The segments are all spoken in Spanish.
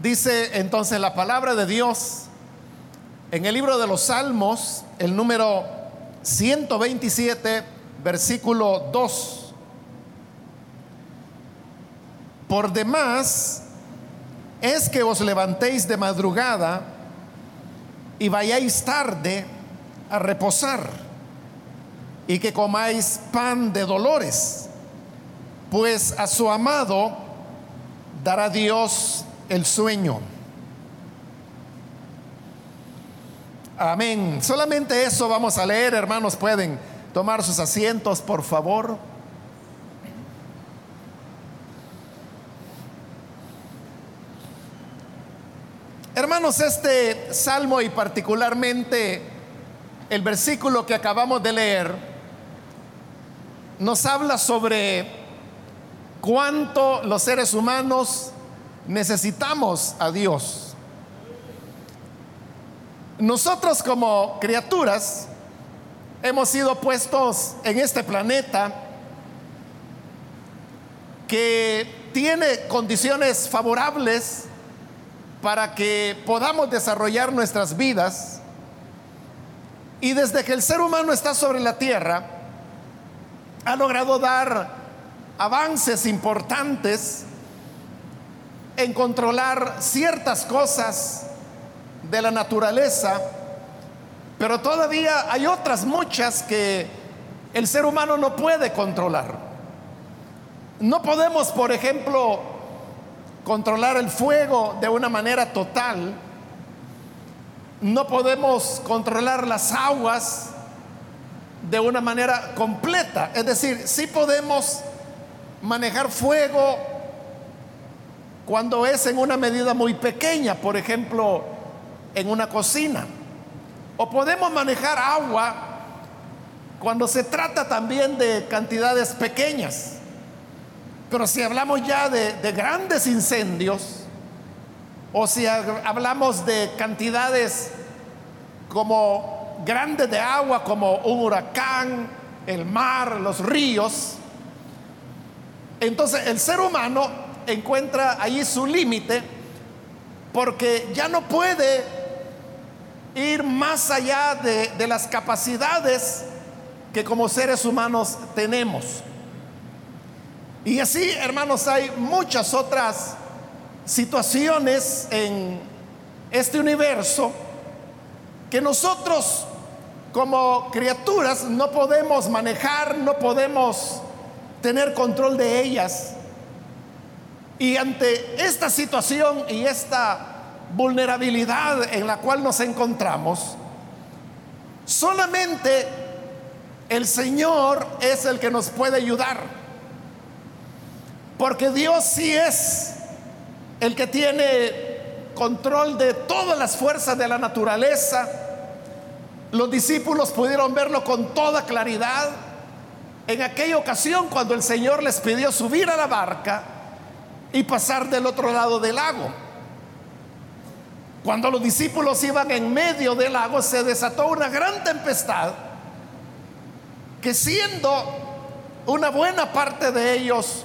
Dice entonces la palabra de Dios en el libro de los Salmos, el número 127, versículo 2. Por demás es que os levantéis de madrugada y vayáis tarde a reposar y que comáis pan de dolores, pues a su amado dará Dios el sueño. Amén. Solamente eso vamos a leer, hermanos. Pueden tomar sus asientos, por favor. Hermanos, este salmo y particularmente el versículo que acabamos de leer nos habla sobre cuánto los seres humanos necesitamos a Dios. Nosotros como criaturas hemos sido puestos en este planeta que tiene condiciones favorables para que podamos desarrollar nuestras vidas. Y desde que el ser humano está sobre la tierra, ha logrado dar avances importantes en controlar ciertas cosas de la naturaleza, pero todavía hay otras muchas que el ser humano no puede controlar. No podemos, por ejemplo, controlar el fuego de una manera total. No podemos controlar las aguas de una manera completa. Es decir, sí podemos manejar fuego cuando es en una medida muy pequeña, por ejemplo, en una cocina. O podemos manejar agua cuando se trata también de cantidades pequeñas. Pero si hablamos ya de, grandes incendios, o si hablamos de cantidades como grandes de agua, como un huracán, el mar, los ríos, entonces el ser humano encuentra ahí su límite porque ya no puede ir más allá de, de las capacidades que como seres humanos tenemos. Y así, hermanos, hay muchas otras situaciones en este universo que nosotros como criaturas no podemos manejar, no podemos tener control de ellas. Y ante esta situación y esta vulnerabilidad en la cual nos encontramos, solamente el Señor es el que nos puede ayudar. Porque Dios sí es el que tiene control de todas las fuerzas de la naturaleza. Los discípulos pudieron verlo con toda claridad en aquella ocasión cuando el Señor les pidió subir a la barca y pasar del otro lado del lago. Cuando los discípulos iban en medio del lago se desató una gran tempestad que siendo una buena parte de ellos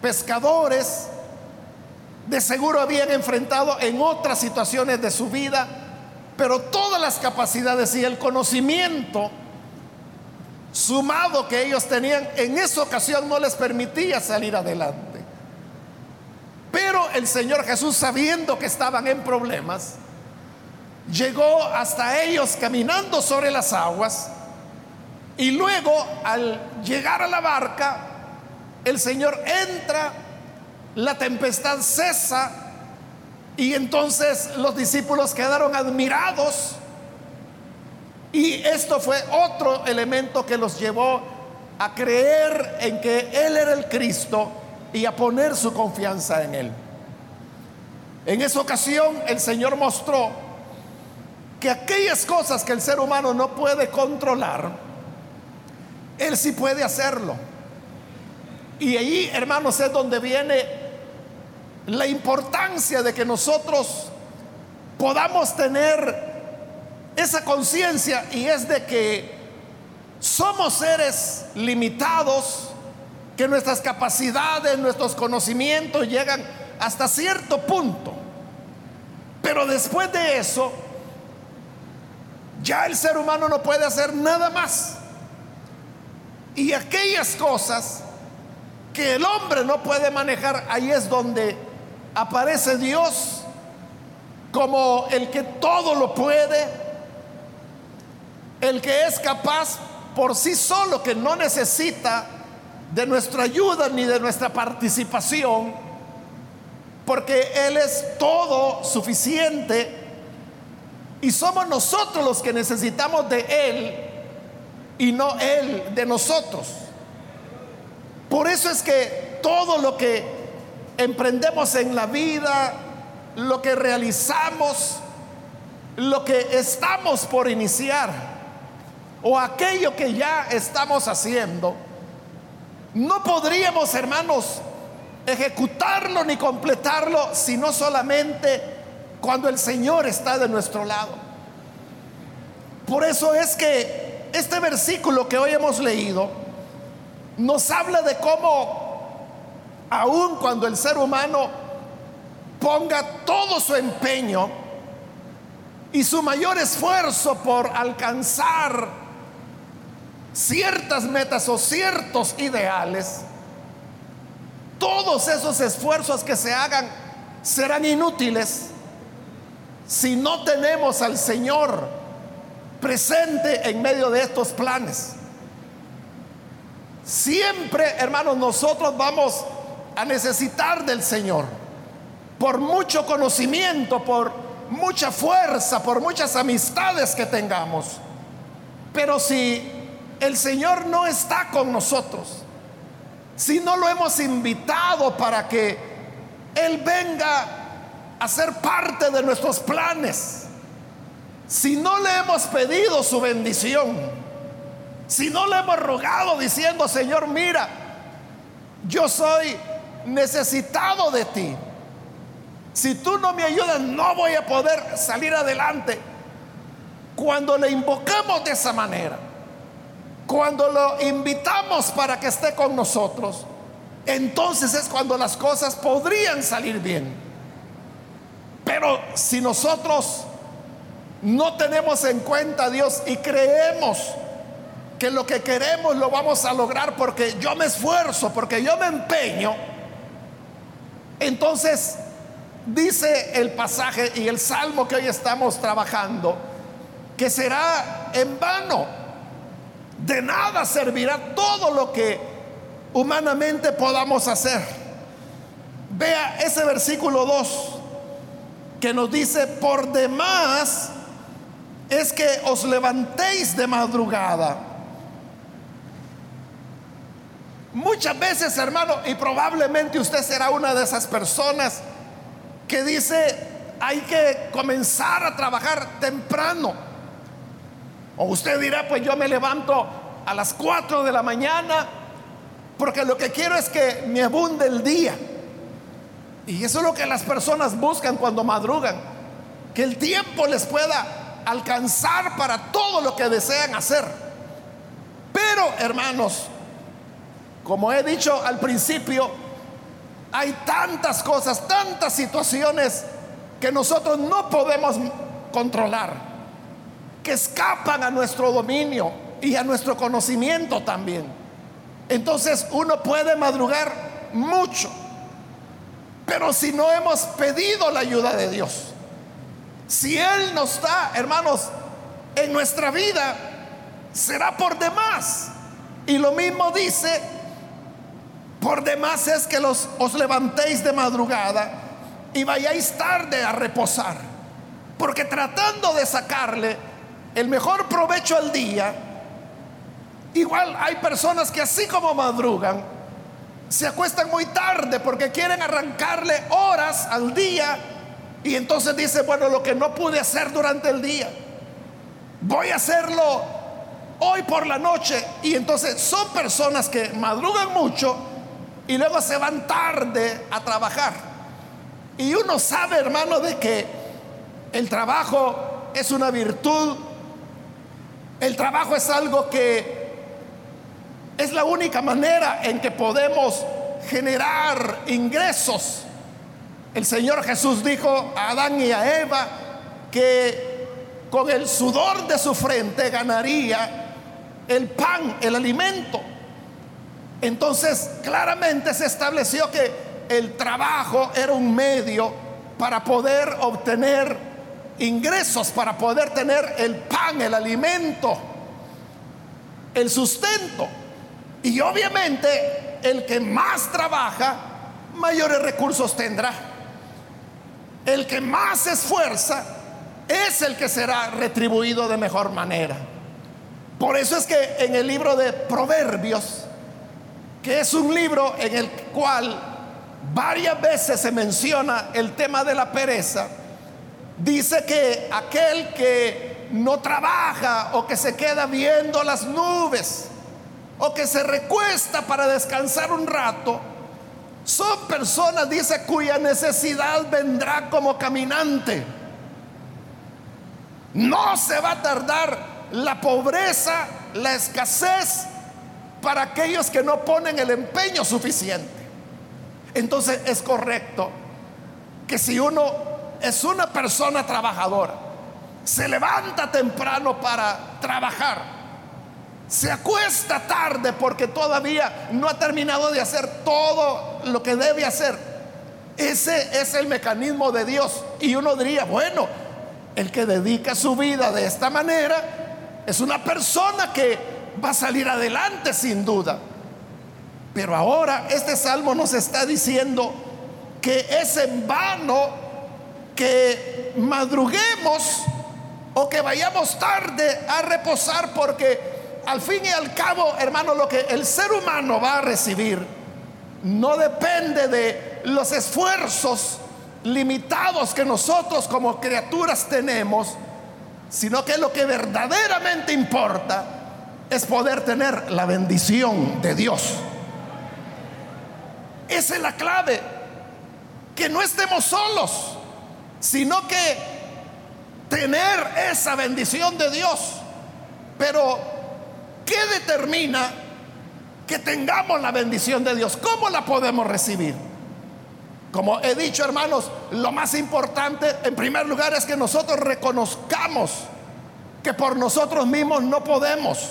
pescadores, de seguro habían enfrentado en otras situaciones de su vida, pero todas las capacidades y el conocimiento sumado que ellos tenían en esa ocasión no les permitía salir adelante. Pero el Señor Jesús, sabiendo que estaban en problemas, llegó hasta ellos caminando sobre las aguas y luego al llegar a la barca, el Señor entra, la tempestad cesa y entonces los discípulos quedaron admirados. Y esto fue otro elemento que los llevó a creer en que Él era el Cristo y a poner su confianza en Él. En esa ocasión el Señor mostró que aquellas cosas que el ser humano no puede controlar, Él sí puede hacerlo. Y ahí, hermanos, es donde viene la importancia de que nosotros podamos tener esa conciencia y es de que somos seres limitados, que nuestras capacidades, nuestros conocimientos llegan hasta cierto punto. Pero después de eso, ya el ser humano no puede hacer nada más. Y aquellas cosas que el hombre no puede manejar, ahí es donde aparece Dios como el que todo lo puede, el que es capaz por sí solo, que no necesita de nuestra ayuda ni de nuestra participación, porque Él es todo suficiente y somos nosotros los que necesitamos de Él y no Él de nosotros. Por eso es que todo lo que emprendemos en la vida, lo que realizamos, lo que estamos por iniciar o aquello que ya estamos haciendo, no podríamos, hermanos, ejecutarlo ni completarlo, sino solamente cuando el Señor está de nuestro lado. Por eso es que este versículo que hoy hemos leído nos habla de cómo, aun cuando el ser humano ponga todo su empeño y su mayor esfuerzo por alcanzar ciertas metas o ciertos ideales, todos esos esfuerzos que se hagan serán inútiles si no tenemos al Señor presente en medio de estos planes. Siempre, hermanos, nosotros vamos a necesitar del Señor. Por mucho conocimiento, por mucha fuerza, por muchas amistades que tengamos. Pero si el Señor no está con nosotros, si no lo hemos invitado para que Él venga a ser parte de nuestros planes, si no le hemos pedido su bendición, si no le hemos rogado diciendo, Señor, mira, yo soy necesitado de ti. Si tú no me ayudas, no voy a poder salir adelante. Cuando le invocamos de esa manera, cuando lo invitamos para que esté con nosotros, entonces es cuando las cosas podrían salir bien. Pero si nosotros no tenemos en cuenta a Dios y creemos que lo que queremos lo vamos a lograr porque yo me esfuerzo, porque yo me empeño, entonces dice el pasaje y el salmo que hoy estamos trabajando, que será en vano de nada servirá todo lo que humanamente podamos hacer. Vea ese versículo 2 que nos dice, por demás es que os levantéis de madrugada. Muchas veces, hermano, y probablemente usted será una de esas personas que dice, hay que comenzar a trabajar temprano o usted dirá, pues yo me levanto a las 4 de la mañana porque lo que quiero es que me abunde el día. Y eso es lo que las personas buscan cuando madrugan, que el tiempo les pueda alcanzar para todo lo que desean hacer. Pero, hermanos, como he dicho al principio, hay tantas cosas, tantas situaciones que nosotros no podemos controlar que escapan a nuestro dominio y a nuestro conocimiento también. Entonces uno puede madrugar mucho, pero si no hemos pedido la ayuda de Dios, si Él nos da, hermanos, en nuestra vida, será por demás. Y lo mismo dice, por demás es que los, os levantéis de madrugada y vayáis tarde a reposar, porque tratando de sacarle el mejor provecho al día, igual hay personas que así como madrugan, se acuestan muy tarde porque quieren arrancarle horas al día y entonces dice, bueno, lo que no pude hacer durante el día, voy a hacerlo hoy por la noche. Y entonces son personas que madrugan mucho y luego se van tarde a trabajar. Y uno sabe, hermano, de que el trabajo es una virtud el trabajo es algo que es la única manera en que podemos generar ingresos El Señor Jesús dijo a Adán y a Eva que con el sudor de su frente ganaría el pan, el alimento. Entonces claramente se estableció que el trabajo era un medio para poder obtener ingresos, para poder tener el pan, el alimento, el sustento. Y obviamente el que más trabaja, mayores recursos tendrá. El que más esfuerza es el que será retribuido de mejor manera. Por eso es que en el libro de Proverbios, que es un libro en el cual varias veces se menciona el tema de la pereza, dice que aquel que no trabaja o que se queda viendo las nubes o que se recuesta para descansar un rato, son personas, dice, cuya necesidad vendrá como caminante. No se va a tardar la pobreza, la escasez para aquellos que no ponen el empeño suficiente. Entonces es correcto que si uno es una persona trabajadora, se levanta temprano para trabajar, se acuesta tarde porque todavía no ha terminado de hacer todo lo que debe hacer. Ese es el mecanismo de Dios. Y uno diría, bueno, el que dedica su vida de esta manera es una persona que va a salir adelante sin duda. Pero ahora este salmo nos está diciendo que es en vano que madruguemos o que vayamos tarde a reposar porque al fin y al cabo, hermano, lo que el ser humano va a recibir no depende de los esfuerzos limitados que nosotros como criaturas tenemos, sino que lo que verdaderamente importa es poder tener la bendición de Dios. Esa es la clave, que no estemos solos, sino que tener esa bendición de Dios. Pero, ¿qué determina que tengamos la bendición de Dios? ¿Cómo la podemos recibir? Como he dicho, hermanos, lo más importante en primer lugar es que nosotros reconozcamos que por nosotros mismos no podemos.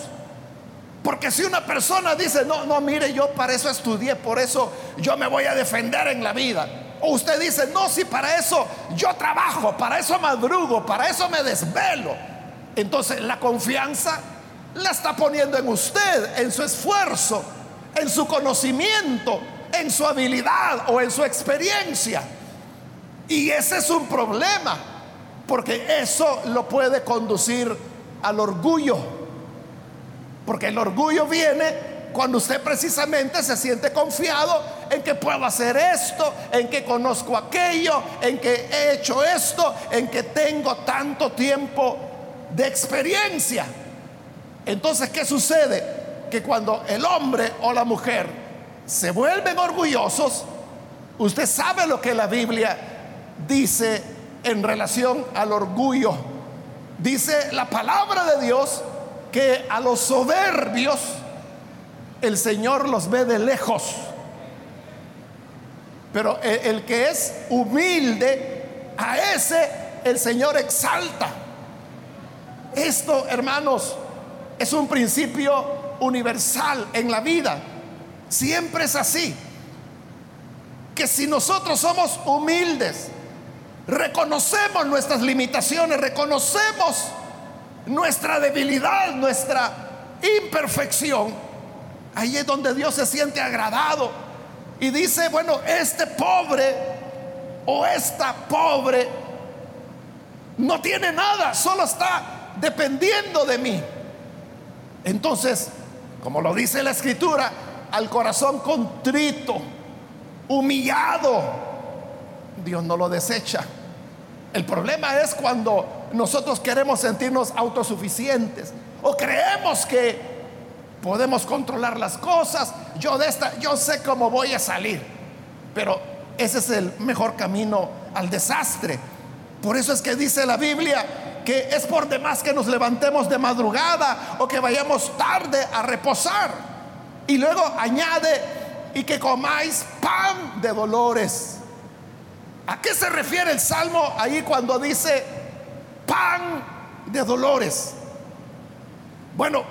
Porque si una persona dice, no, no, mire, yo para eso estudié, por eso yo me voy a defender en la vida. O usted dice, no, si para eso yo trabajo, para eso madrugo, para eso me desvelo. Entonces la confianza la está poniendo en usted, en su esfuerzo, en su conocimiento, en su habilidad o en su experiencia. Y ese es un problema, porque eso lo puede conducir al orgullo. Porque el orgullo viene cuando usted precisamente se siente confiado en que puedo hacer esto, en que conozco aquello, en que he hecho esto, en que tengo tanto tiempo de experiencia. Entonces, ¿qué sucede? Que cuando el hombre o la mujer se vuelven orgullosos, usted sabe lo que la Biblia dice en relación al orgullo. Dice la palabra de Dios que a los soberbios el Señor los ve de lejos. Pero el, el, que es humilde, a ese el Señor exalta. Esto, hermanos, es un principio universal en la vida. Siempre es así. Que si nosotros somos humildes, reconocemos nuestras limitaciones, reconocemos nuestra debilidad, nuestra imperfección, ahí es donde Dios se siente agradado y dice, bueno, este pobre o esta pobre no tiene nada, solo está dependiendo de mí. Entonces, como lo dice la escritura, al corazón contrito, humillado, Dios no lo desecha. El problema es cuando nosotros queremos sentirnos autosuficientes o creemos que podemos controlar las cosas. Yo de esta, yo sé cómo voy a salir, pero ese es el mejor camino al desastre. Por eso es que dice la Biblia que es por demás que nos levantemos de madrugada o que vayamos tarde a reposar. Y luego añade, y que comáis pan de dolores. ¿A qué se refiere el Salmo ahí cuando dice pan de dolores? Bueno,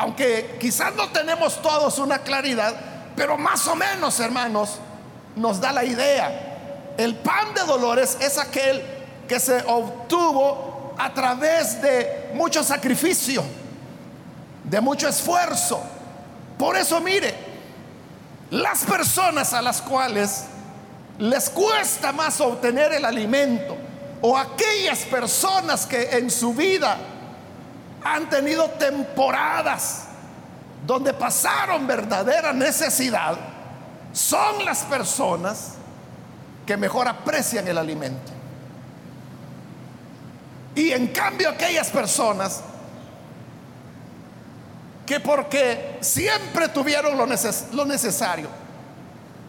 aunque quizás no tenemos todos una claridad, pero más o menos, hermanos, nos da la idea. El pan de dolores es aquel que se obtuvo a través de mucho sacrificio, de mucho esfuerzo. Por eso mire, las personas a las cuales les cuesta más obtener el alimento o aquellas personas que en su vida han tenido temporadas donde pasaron verdadera necesidad, son las personas que mejor aprecian el alimento. Y en cambio aquellas personas que porque siempre tuvieron lo, lo necesario,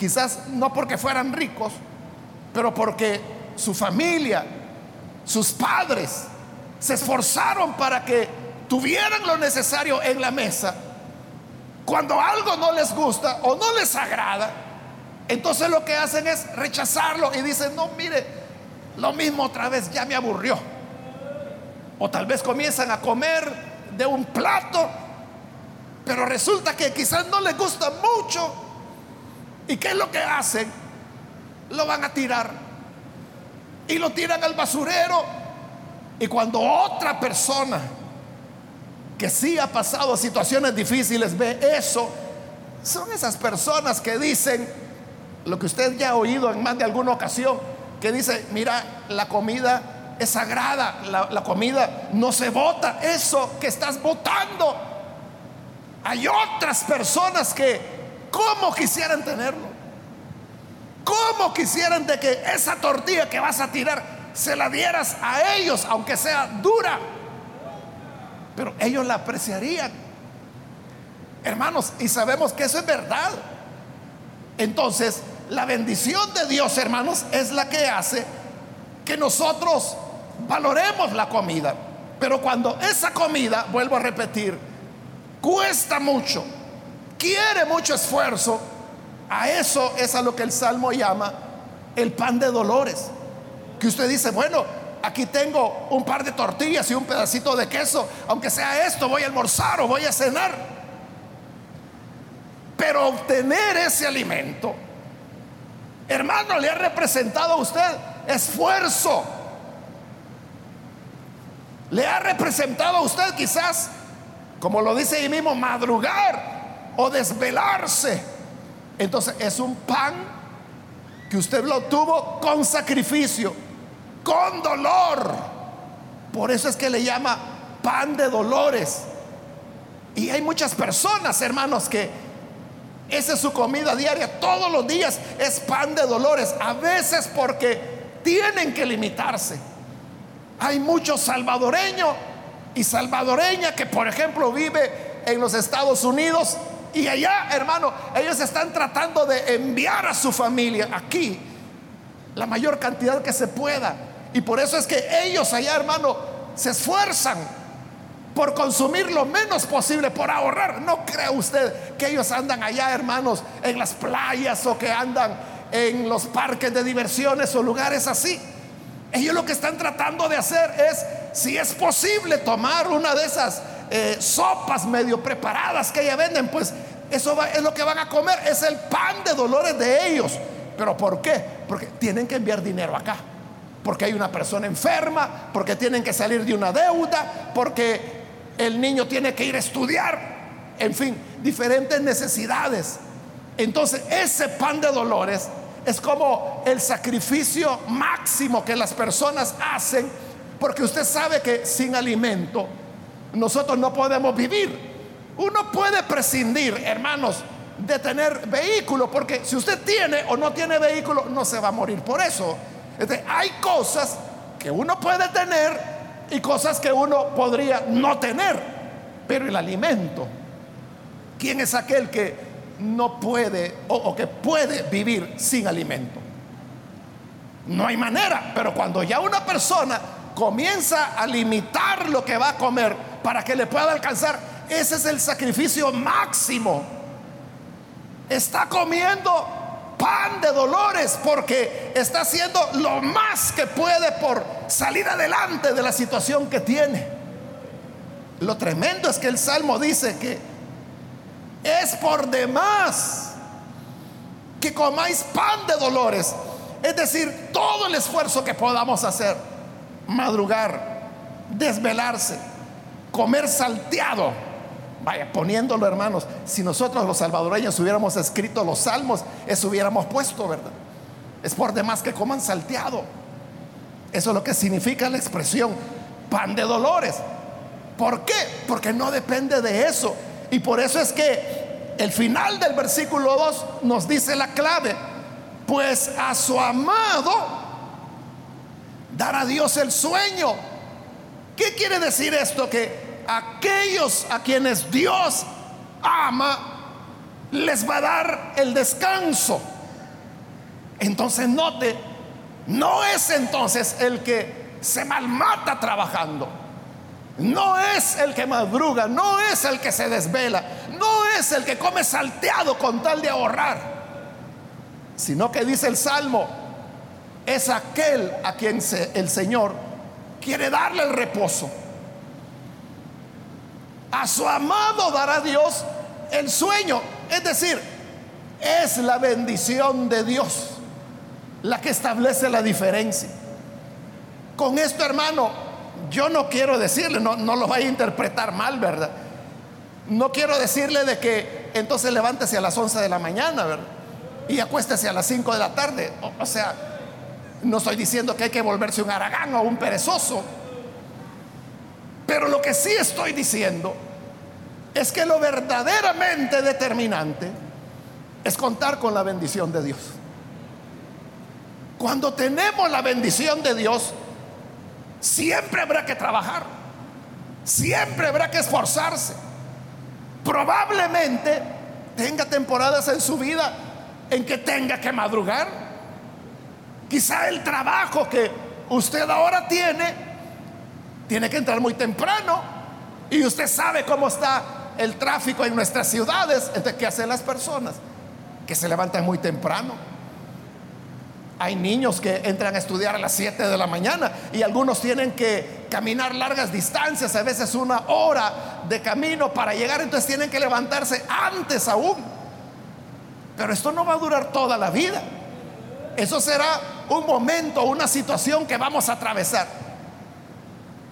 Quizás no porque fueran ricos, pero porque su familia, sus padres, se esforzaron para que tuvieran lo necesario en la mesa. Cuando algo no les gusta o no les agrada, entonces lo que hacen es rechazarlo y dicen, no, mire, lo mismo otra vez ya me aburrió. O tal vez comienzan a comer de un plato, pero resulta que quizás no les gusta mucho ¿Y qué es lo que hacen? Lo van a tirar. Y lo tiran al basurero. Y cuando otra persona que sí ha pasado situaciones difíciles ve eso, son esas personas que dicen lo que usted ya ha oído en más de alguna ocasión, que dice, mira, la comida es sagrada, la, comida no se vota, eso que estás votando. Hay otras personas que ¿Cómo quisieran tenerlo? ¿Cómo quisieran de que esa tortilla que vas a tirar se la dieras a ellos, aunque sea dura? Pero ellos la apreciarían. Hermanos, y sabemos que eso es verdad. Entonces, la bendición de Dios, hermanos, es la que hace que nosotros valoremos la comida. Pero cuando esa comida, vuelvo a repetir, cuesta mucho, quiere mucho esfuerzo, a eso es a lo que el Salmo llama el pan de dolores. Que usted dice, bueno, aquí tengo un par de tortillas y un pedacito de queso, aunque sea esto, voy a almorzar o voy a cenar. Pero obtener ese alimento, hermano, le ha representado a usted esfuerzo. Le ha representado a usted quizás, como lo dice ahí mismo, madrugar o desvelarse. Entonces es un pan que usted lo tuvo con sacrificio, con dolor. Por eso es que le llama pan de dolores. Y hay muchas personas, hermanos, que esa es su comida diaria. Todos los días es pan de dolores. A veces porque tienen que limitarse. Hay muchos salvadoreños y salvadoreña que, por ejemplo, vive en los Estados Unidos y allá, hermano, ellos están tratando de enviar a su familia aquí la mayor cantidad que se pueda. Y por eso es que ellos allá, hermano, se esfuerzan por consumir lo menos posible, por ahorrar. No cree usted que ellos andan allá, hermanos, en las playas o que andan en los parques de diversiones o lugares así. Ellos lo que están tratando de hacer es, si es posible, tomar una de esas eh, sopas medio preparadas que ya venden, pues eso es lo que van a comer, es el pan de dolores de ellos. ¿Pero por qué? Porque tienen que enviar dinero acá. Porque hay una persona enferma, porque tienen que salir de una deuda, porque el niño tiene que ir a estudiar, en fin, diferentes necesidades. Entonces, ese pan de dolores es como el sacrificio máximo que las personas hacen, porque usted sabe que sin alimento nosotros no podemos vivir. Uno puede prescindir, hermanos, de tener vehículo, porque si usted tiene o no tiene vehículo, no se va a morir por eso. Hay cosas que uno puede tener y cosas que uno podría no tener, pero el alimento, ¿quién es aquel que no puede o que puede vivir sin alimento? No hay manera, pero cuando ya una persona comienza a limitar lo que va a comer para que le pueda alcanzar, ese es el sacrificio máximo. Está comiendo pan dolores porque está haciendo lo más que puede por salir adelante de la situación que tiene. Lo tremendo es que el Salmo dice que es por demás que comáis pan de dolores. Es decir, todo el esfuerzo que podamos hacer, madrugar, desvelarse, comer salteado. Vaya, poniéndolo hermanos, si nosotros los salvadoreños hubiéramos escrito los salmos, eso hubiéramos puesto, ¿verdad? Es por demás que coman salteado. Eso es lo que significa la expresión pan de dolores. ¿Por qué? Porque no depende de eso. Y por eso es que el final del versículo 2 nos dice la clave. Pues a su amado dará Dios el sueño. ¿Qué quiere decir esto? Que aquellos a quienes Dios ama, les va a dar el descanso. Entonces note, no es entonces el que se malmata trabajando. No es el que madruga, no es el que se desvela, no es el que come salteado con tal de ahorrar, sino que dice el Salmo, es aquel a quien el Señor quiere darle el reposo. A su amado dará Dios el sueño, es decir, es la bendición de Dios la que establece la diferencia. Con esto, hermano, yo no quiero decirle, no, no lo vaya a interpretar mal, ¿verdad? No quiero decirle de que entonces levántese a las 11 de la mañana, ¿verdad? Y acuéstese a las 5 de la tarde. O, o sea, no estoy diciendo que hay que volverse un aragán o un perezoso. Pero lo que sí estoy diciendo es que lo verdaderamente determinante es contar con la bendición de Dios. Cuando tenemos la bendición de Dios, siempre habrá que trabajar, siempre habrá que esforzarse. Probablemente tenga temporadas en su vida en que tenga que madrugar. Quizá el trabajo que usted ahora tiene, tiene que entrar muy temprano. Y usted sabe cómo está el tráfico en nuestras ciudades. Entonces, ¿qué hacen las personas? Que se levantan muy temprano hay niños que entran a estudiar a las 7 de la mañana y algunos tienen que caminar largas distancias, a veces una hora de camino para llegar, entonces tienen que levantarse antes aún. Pero esto no va a durar toda la vida. Eso será un momento, una situación que vamos a atravesar.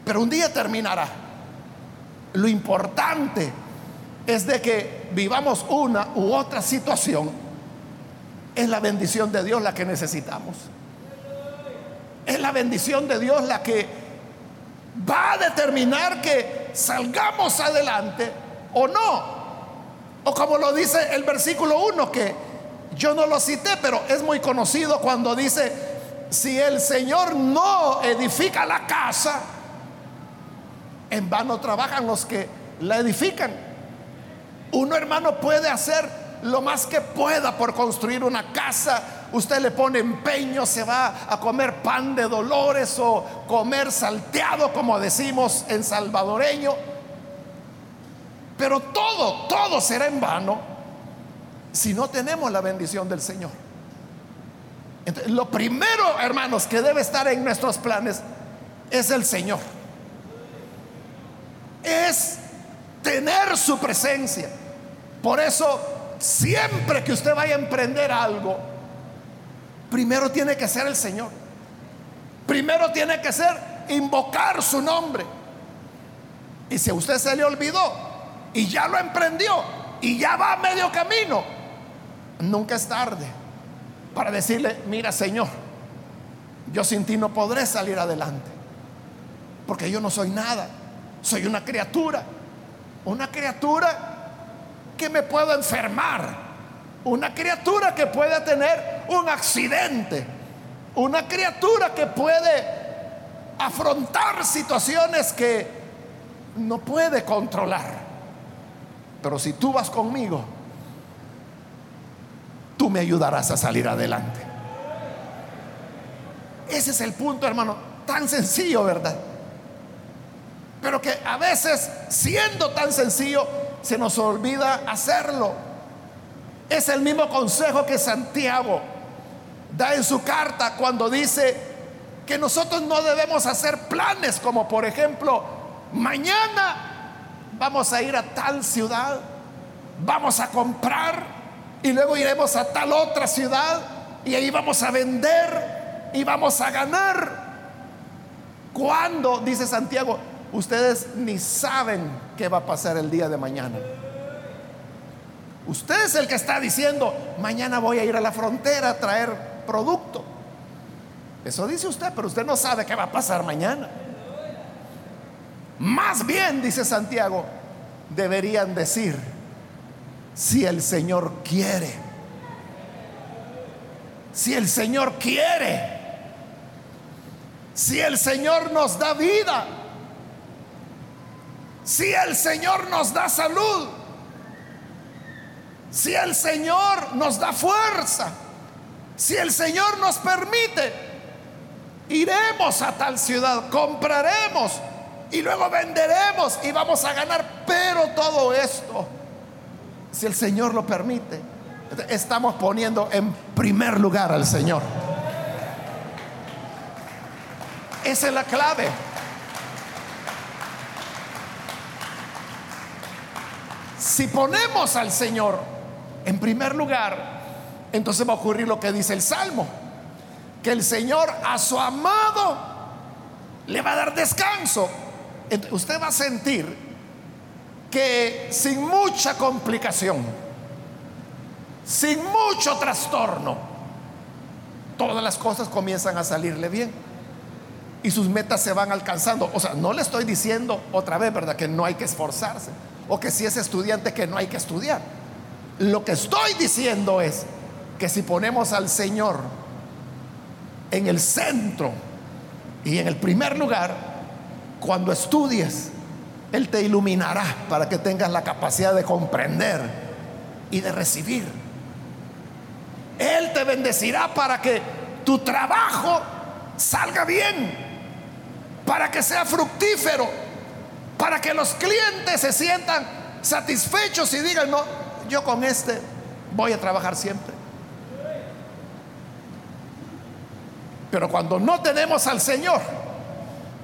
Pero un día terminará. Lo importante es de que vivamos una u otra situación es la bendición de Dios la que necesitamos. Es la bendición de Dios la que va a determinar que salgamos adelante o no. O como lo dice el versículo 1, que yo no lo cité, pero es muy conocido cuando dice, si el Señor no edifica la casa, en vano trabajan los que la edifican. Uno hermano puede hacer lo más que pueda por construir una casa. Usted le pone empeño, se va a comer pan de dolores o comer salteado, como decimos en salvadoreño. Pero todo, todo será en vano si no tenemos la bendición del Señor. Entonces, lo primero, hermanos, que debe estar en nuestros planes es el Señor. Es tener su presencia. Por eso siempre que usted vaya a emprender algo, primero tiene que ser el Señor. Primero tiene que ser invocar su nombre. Y si a usted se le olvidó y ya lo emprendió y ya va a medio camino, nunca es tarde para decirle, mira Señor, yo sin ti no podré salir adelante. Porque yo no soy nada. Soy una criatura. Una criatura que me puedo enfermar, una criatura que puede tener un accidente, una criatura que puede afrontar situaciones que no puede controlar. Pero si tú vas conmigo, tú me ayudarás a salir adelante. Ese es el punto, hermano, tan sencillo, ¿verdad? Pero que a veces, siendo tan sencillo, se nos olvida hacerlo. Es el mismo consejo que Santiago da en su carta cuando dice que nosotros no debemos hacer planes como por ejemplo, mañana vamos a ir a tal ciudad, vamos a comprar y luego iremos a tal otra ciudad y ahí vamos a vender y vamos a ganar. Cuando, dice Santiago, ustedes ni saben qué va a pasar el día de mañana. Usted es el que está diciendo, mañana voy a ir a la frontera a traer producto. Eso dice usted, pero usted no sabe qué va a pasar mañana. Más bien, dice Santiago, deberían decir, si el Señor quiere, si el Señor quiere, si el Señor nos da vida, si el Señor nos da salud, si el Señor nos da fuerza, si el Señor nos permite, iremos a tal ciudad, compraremos y luego venderemos y vamos a ganar. Pero todo esto, si el Señor lo permite, estamos poniendo en primer lugar al Señor. Esa es la clave. Si ponemos al Señor en primer lugar, entonces va a ocurrir lo que dice el Salmo, que el Señor a su amado le va a dar descanso. Usted va a sentir que sin mucha complicación, sin mucho trastorno, todas las cosas comienzan a salirle bien y sus metas se van alcanzando. O sea, no le estoy diciendo otra vez, ¿verdad? Que no hay que esforzarse o que si es estudiante que no hay que estudiar. Lo que estoy diciendo es que si ponemos al Señor en el centro y en el primer lugar, cuando estudies, Él te iluminará para que tengas la capacidad de comprender y de recibir. Él te bendecirá para que tu trabajo salga bien, para que sea fructífero, para que los clientes se sientan satisfechos y digan, no, yo con este voy a trabajar siempre. Pero cuando no tenemos al Señor,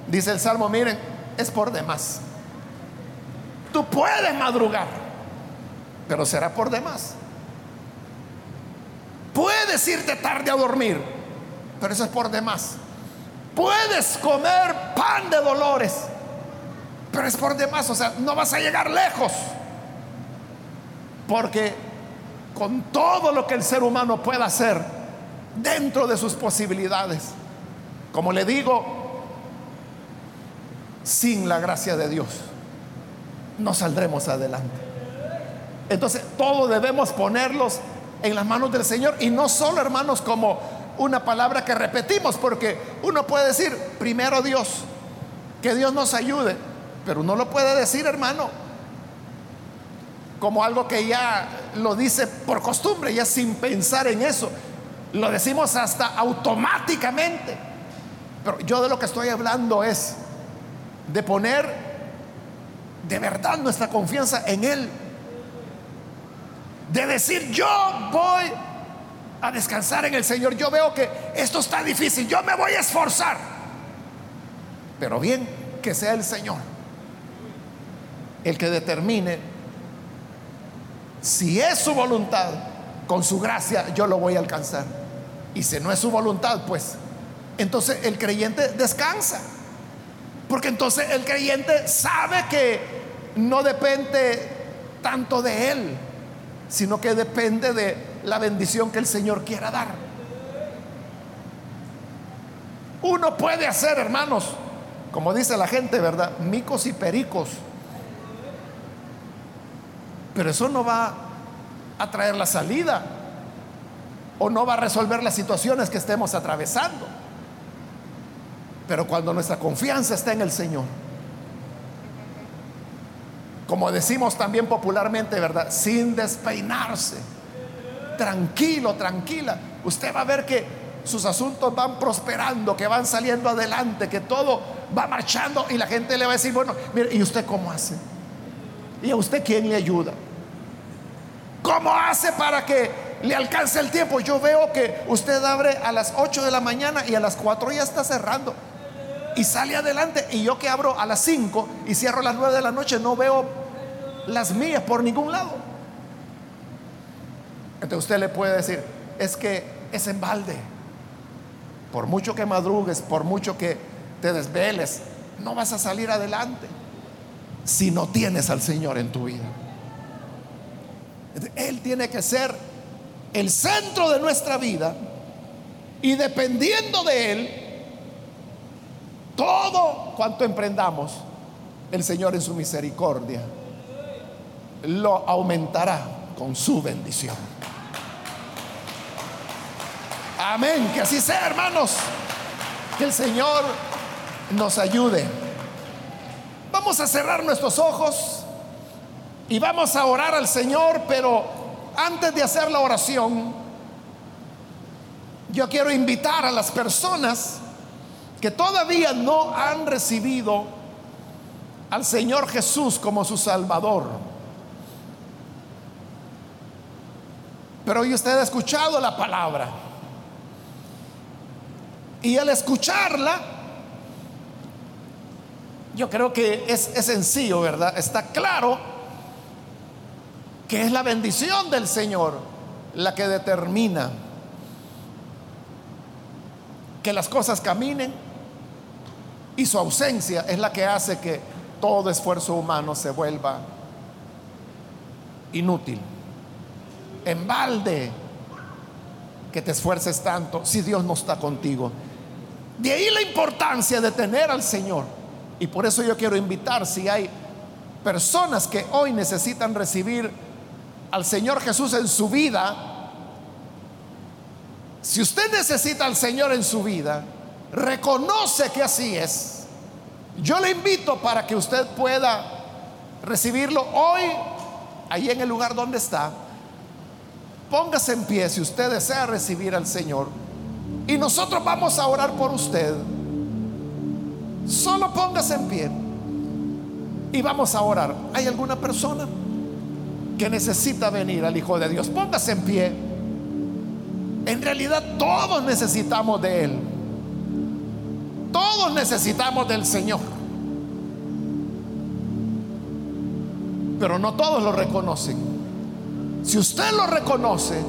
dice el Salmo, miren, es por demás. Tú puedes madrugar, pero será por demás. Puedes irte tarde a dormir, pero eso es por demás. Puedes comer pan de dolores, pero es por demás, o sea, no vas a llegar lejos. Porque con todo lo que el ser humano pueda hacer dentro de sus posibilidades, como le digo, sin la gracia de Dios, no saldremos adelante. Entonces, todo debemos ponerlos en las manos del Señor y no solo, hermanos, como una palabra que repetimos, porque uno puede decir, primero Dios, que Dios nos ayude, pero uno lo puede decir, hermano, como algo que ya lo dice por costumbre, ya sin pensar en eso. Lo decimos hasta automáticamente. Pero yo de lo que estoy hablando es de poner de verdad nuestra confianza en Él. De decir, yo voy a descansar en el Señor. Yo veo que esto está difícil, yo me voy a esforzar. Pero bien, que sea el Señor el que determine si es su voluntad, con su gracia yo lo voy a alcanzar. Y si no es su voluntad, pues entonces el creyente descansa. Porque entonces el creyente sabe que no depende tanto de él, sino que depende de la bendición que el Señor quiera dar. Uno puede hacer, hermanos, como dice la gente, ¿verdad? Micos y pericos pero eso no va a traer la salida o no va a resolver las situaciones que estemos atravesando. Pero cuando nuestra confianza está en el Señor, como decimos también popularmente, ¿verdad? Sin despeinarse, tranquilo, tranquila, usted va a ver que sus asuntos van prosperando, que van saliendo adelante, que todo va marchando y la gente le va a decir, bueno, mire, ¿y usted cómo hace? ¿Y a usted quién le ayuda? ¿Cómo hace para que le alcance el tiempo? Yo veo que usted abre a las 8 de la mañana y a las 4 ya está cerrando. Y sale adelante. Y yo que abro a las 5 y cierro a las 9 de la noche, no veo las mías por ningún lado. Entonces usted le puede decir, es que es en balde. Por mucho que madrugues, por mucho que te desveles, no vas a salir adelante si no tienes al Señor en tu vida. Él tiene que ser el centro de nuestra vida y dependiendo de Él, todo cuanto emprendamos, el Señor en su misericordia lo aumentará con su bendición. Amén, que así sea, hermanos. Que el Señor nos ayude. Vamos a cerrar nuestros ojos y vamos a orar al Señor, pero antes de hacer la oración, yo quiero invitar a las personas que todavía no han recibido al Señor Jesús como su Salvador. Pero hoy usted ha escuchado la palabra. Y al escucharla, yo creo que es, es sencillo, ¿verdad? Está claro que es la bendición del Señor la que determina que las cosas caminen y su ausencia es la que hace que todo esfuerzo humano se vuelva inútil, en balde que te esfuerces tanto si Dios no está contigo. De ahí la importancia de tener al Señor. Y por eso yo quiero invitar, si hay personas que hoy necesitan recibir al Señor Jesús en su vida, si usted necesita al Señor en su vida, reconoce que así es, yo le invito para que usted pueda recibirlo hoy, ahí en el lugar donde está. Póngase en pie si usted desea recibir al Señor. Y nosotros vamos a orar por usted. Solo póngase en pie. Y vamos a orar. ¿Hay alguna persona que necesita venir al Hijo de Dios? Póngase en pie. En realidad todos necesitamos de Él. Todos necesitamos del Señor. Pero no todos lo reconocen. Si usted lo reconoce,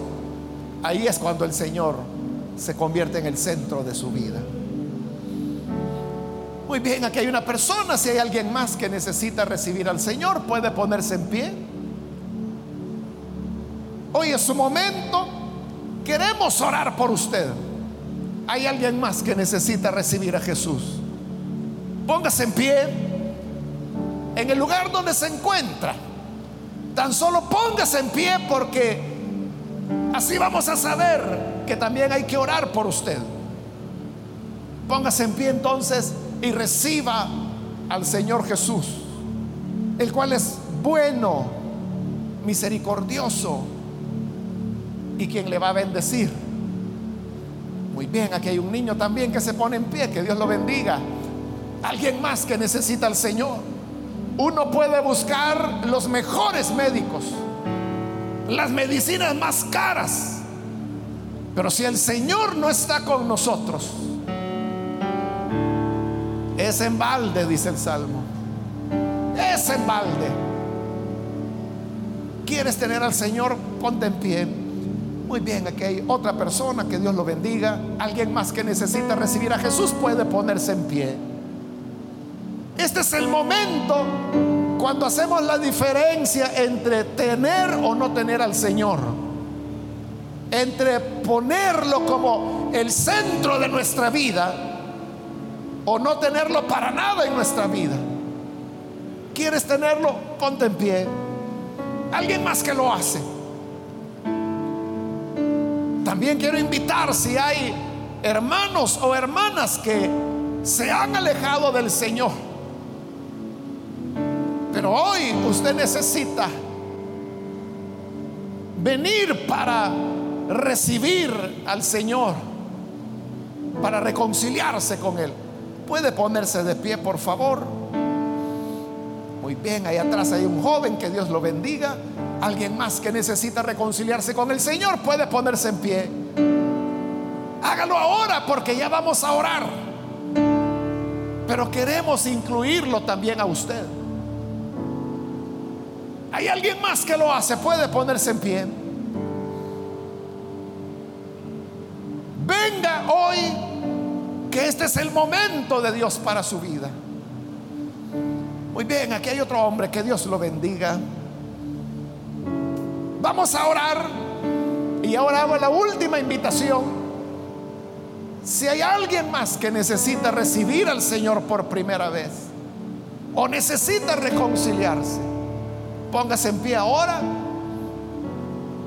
ahí es cuando el Señor se convierte en el centro de su vida. Muy bien, aquí hay una persona, si hay alguien más que necesita recibir al Señor, puede ponerse en pie. Hoy es su momento, queremos orar por usted. Hay alguien más que necesita recibir a Jesús. Póngase en pie en el lugar donde se encuentra. Tan solo póngase en pie porque así vamos a saber que también hay que orar por usted. Póngase en pie entonces y reciba al Señor Jesús, el cual es bueno, misericordioso y quien le va a bendecir. Muy bien, aquí hay un niño también que se pone en pie, que Dios lo bendiga. Alguien más que necesita al Señor. Uno puede buscar los mejores médicos, las medicinas más caras, pero si el Señor no está con nosotros, es en balde, dice el Salmo. Es en balde. ¿Quieres tener al Señor? Ponte en pie. Muy bien, aquí hay otra persona, que Dios lo bendiga. Alguien más que necesita recibir a Jesús puede ponerse en pie. Este es el momento cuando hacemos la diferencia entre tener o no tener al Señor. Entre ponerlo como el centro de nuestra vida o no tenerlo para nada en nuestra vida. ¿Quieres tenerlo? Ponte en pie. Alguien más que lo hace. También quiero invitar si hay hermanos o hermanas que se han alejado del Señor. Pero hoy usted necesita venir para recibir al Señor, para reconciliarse con Él. Puede ponerse de pie, por favor. Muy bien, ahí atrás hay un joven, que Dios lo bendiga. Alguien más que necesita reconciliarse con el Señor puede ponerse en pie. Hágalo ahora porque ya vamos a orar. Pero queremos incluirlo también a usted. Hay alguien más que lo hace, puede ponerse en pie. Venga hoy que este es el momento de Dios para su vida. Muy bien, aquí hay otro hombre, que Dios lo bendiga. Vamos a orar y ahora hago la última invitación. Si hay alguien más que necesita recibir al Señor por primera vez o necesita reconciliarse, póngase en pie ahora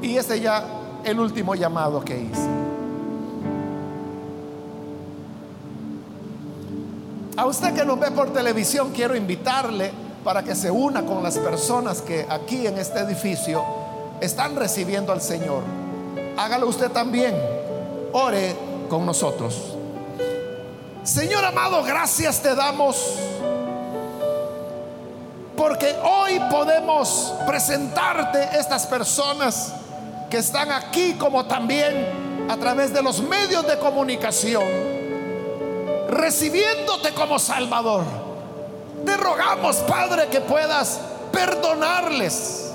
y este ya el último llamado que hice. A usted que nos ve por televisión, quiero invitarle para que se una con las personas que aquí en este edificio están recibiendo al Señor. Hágalo usted también. Ore con nosotros. Señor amado, gracias te damos porque hoy podemos presentarte estas personas que están aquí como también a través de los medios de comunicación, recibiéndote como Salvador. Te rogamos, Padre, que puedas perdonarles,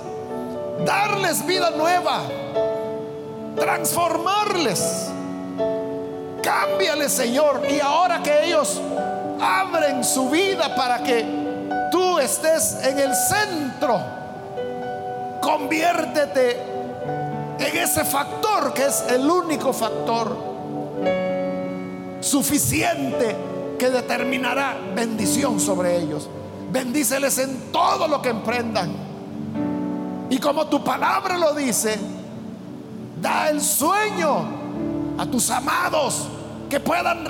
darles vida nueva, transformarles. Cámbiales, Señor. Y ahora que ellos abren su vida para que tú estés en el centro, conviértete en ese factor que es el único factor suficiente que determinará bendición sobre ellos. Bendíceles en todo lo que emprendan. Y como tu palabra lo dice, da el sueño a tus amados que puedan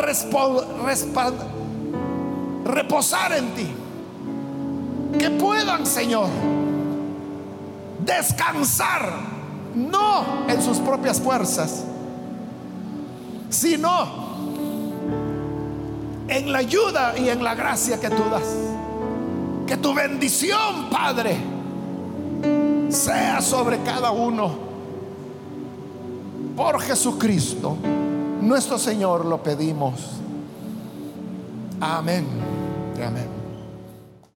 reposar en ti que puedan, Señor, descansar, no en sus propias fuerzas, sino en la ayuda y en la gracia que tú das. Que tu bendición, Padre, sea sobre cada uno. Por Jesucristo, nuestro Señor, lo pedimos. Amén. Amén.